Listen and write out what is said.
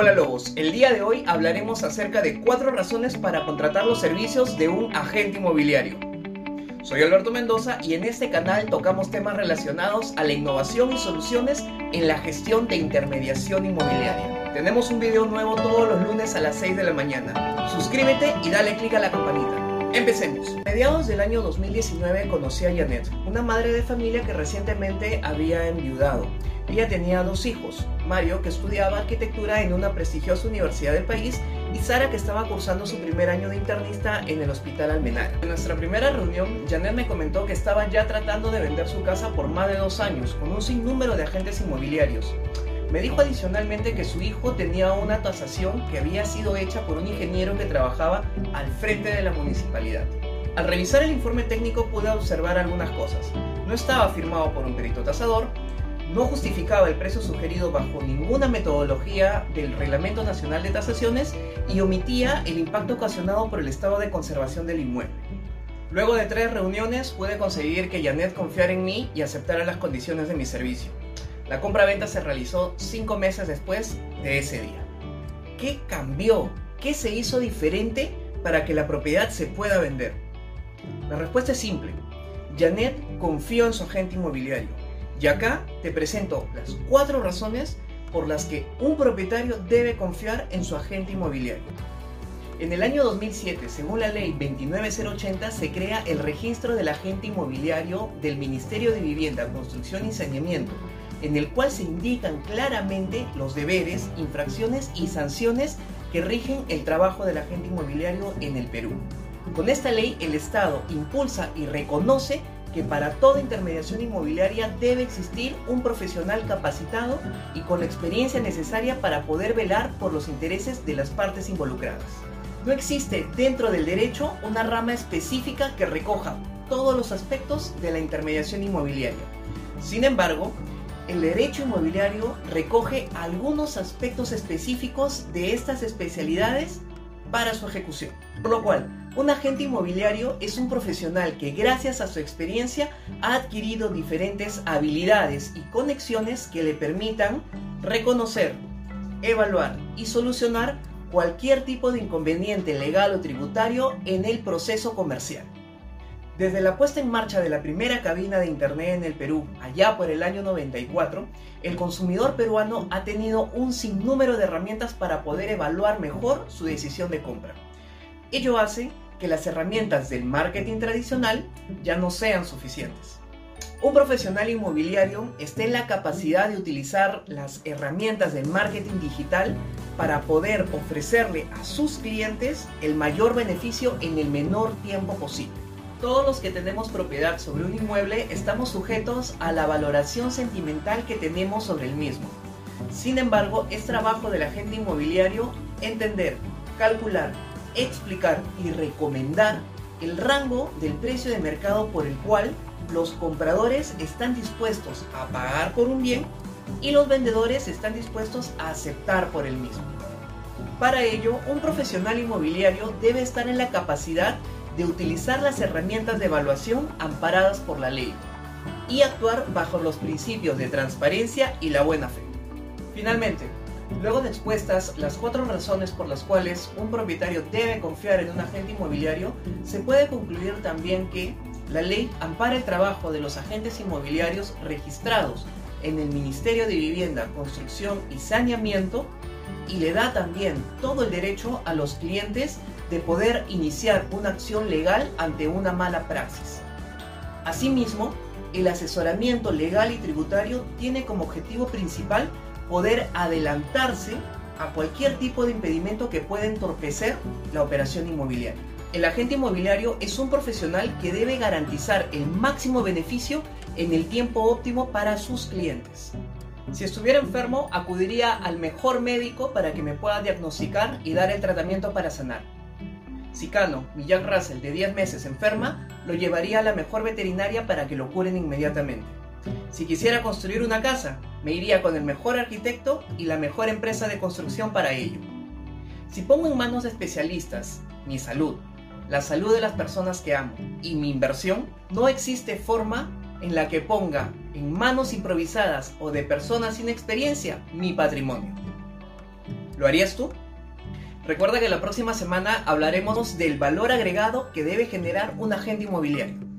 Hola Lobos, el día de hoy hablaremos acerca de cuatro razones para contratar los servicios de un agente inmobiliario. Soy Alberto Mendoza y en este canal tocamos temas relacionados a la innovación y soluciones en la gestión de intermediación inmobiliaria. Tenemos un video nuevo todos los lunes a las 6 de la mañana. Suscríbete y dale click a la campanita. Empecemos. A mediados del año 2019 conocí a Janet, una madre de familia que recientemente había enviudado. Ella tenía dos hijos, Mario, que estudiaba arquitectura en una prestigiosa universidad del país, y Sara, que estaba cursando su primer año de internista en el Hospital Almenara. En nuestra primera reunión, Janet me comentó que estaba ya tratando de vender su casa por más de dos años, con un sinnúmero de agentes inmobiliarios. Me dijo adicionalmente que su hijo tenía una tasación que había sido hecha por un ingeniero que trabajaba al frente de la municipalidad. Al revisar el informe técnico pude observar algunas cosas. No estaba firmado por un perito tasador, no justificaba el precio sugerido bajo ninguna metodología del Reglamento Nacional de Tasaciones y omitía el impacto ocasionado por el estado de conservación del inmueble. Luego de tres reuniones pude conseguir que Janet confiara en mí y aceptara las condiciones de mi servicio. La compra-venta se realizó cinco meses después de ese día. ¿Qué cambió? ¿Qué se hizo diferente para que la propiedad se pueda vender? La respuesta es simple. Janet confió en su agente inmobiliario. Y acá te presento las cuatro razones por las que un propietario debe confiar en su agente inmobiliario. En el año 2007, según la ley 29080, se crea el registro del agente inmobiliario del Ministerio de Vivienda, Construcción y Saneamiento, en el cual se indican claramente los deberes, infracciones y sanciones que rigen el trabajo del agente inmobiliario en el Perú. Con esta ley el Estado impulsa y reconoce que para toda intermediación inmobiliaria debe existir un profesional capacitado y con la experiencia necesaria para poder velar por los intereses de las partes involucradas. No existe dentro del derecho una rama específica que recoja todos los aspectos de la intermediación inmobiliaria. Sin embargo, el derecho inmobiliario recoge algunos aspectos específicos de estas especialidades para su ejecución. Por lo cual, un agente inmobiliario es un profesional que gracias a su experiencia ha adquirido diferentes habilidades y conexiones que le permitan reconocer, evaluar y solucionar cualquier tipo de inconveniente legal o tributario en el proceso comercial. Desde la puesta en marcha de la primera cabina de Internet en el Perú, allá por el año 94, el consumidor peruano ha tenido un sinnúmero de herramientas para poder evaluar mejor su decisión de compra. Ello hace que las herramientas del marketing tradicional ya no sean suficientes. Un profesional inmobiliario está en la capacidad de utilizar las herramientas del marketing digital para poder ofrecerle a sus clientes el mayor beneficio en el menor tiempo posible. Todos los que tenemos propiedad sobre un inmueble estamos sujetos a la valoración sentimental que tenemos sobre el mismo. Sin embargo, es trabajo del agente inmobiliario entender, calcular, explicar y recomendar el rango del precio de mercado por el cual los compradores están dispuestos a pagar por un bien y los vendedores están dispuestos a aceptar por el mismo. Para ello, un profesional inmobiliario debe estar en la capacidad de utilizar las herramientas de evaluación amparadas por la ley y actuar bajo los principios de transparencia y la buena fe. Finalmente, luego de expuestas las cuatro razones por las cuales un propietario debe confiar en un agente inmobiliario, se puede concluir también que la ley ampara el trabajo de los agentes inmobiliarios registrados en el Ministerio de Vivienda, Construcción y Saneamiento y le da también todo el derecho a los clientes de poder iniciar una acción legal ante una mala praxis. Asimismo, el asesoramiento legal y tributario tiene como objetivo principal poder adelantarse a cualquier tipo de impedimento que pueda entorpecer la operación inmobiliaria. El agente inmobiliario es un profesional que debe garantizar el máximo beneficio en el tiempo óptimo para sus clientes. Si estuviera enfermo, acudiría al mejor médico para que me pueda diagnosticar y dar el tratamiento para sanar. Si Cano, mi Jack Russell de 10 meses enferma, lo llevaría a la mejor veterinaria para que lo curen inmediatamente. Si quisiera construir una casa, me iría con el mejor arquitecto y la mejor empresa de construcción para ello. Si pongo en manos de especialistas mi salud, la salud de las personas que amo y mi inversión, no existe forma en la que ponga en manos improvisadas o de personas sin experiencia mi patrimonio. ¿Lo harías tú? Recuerda que la próxima semana hablaremos del valor agregado que debe generar un agente inmobiliario.